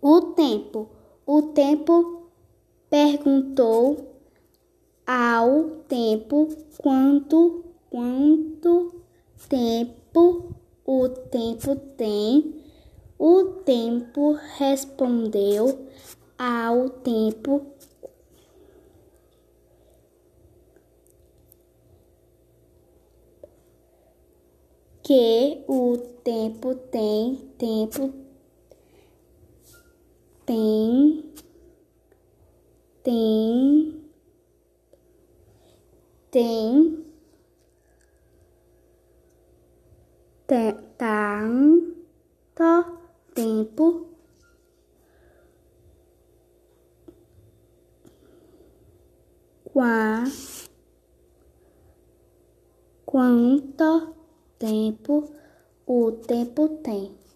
o tempo. O tempo perguntou ao tempo quanto quanto tempo o tempo tem. O tempo respondeu ao tempo que o tempo tem tempo tem. Tem. Tem. Tanto tempo. Qua quanto tempo o tempo tem.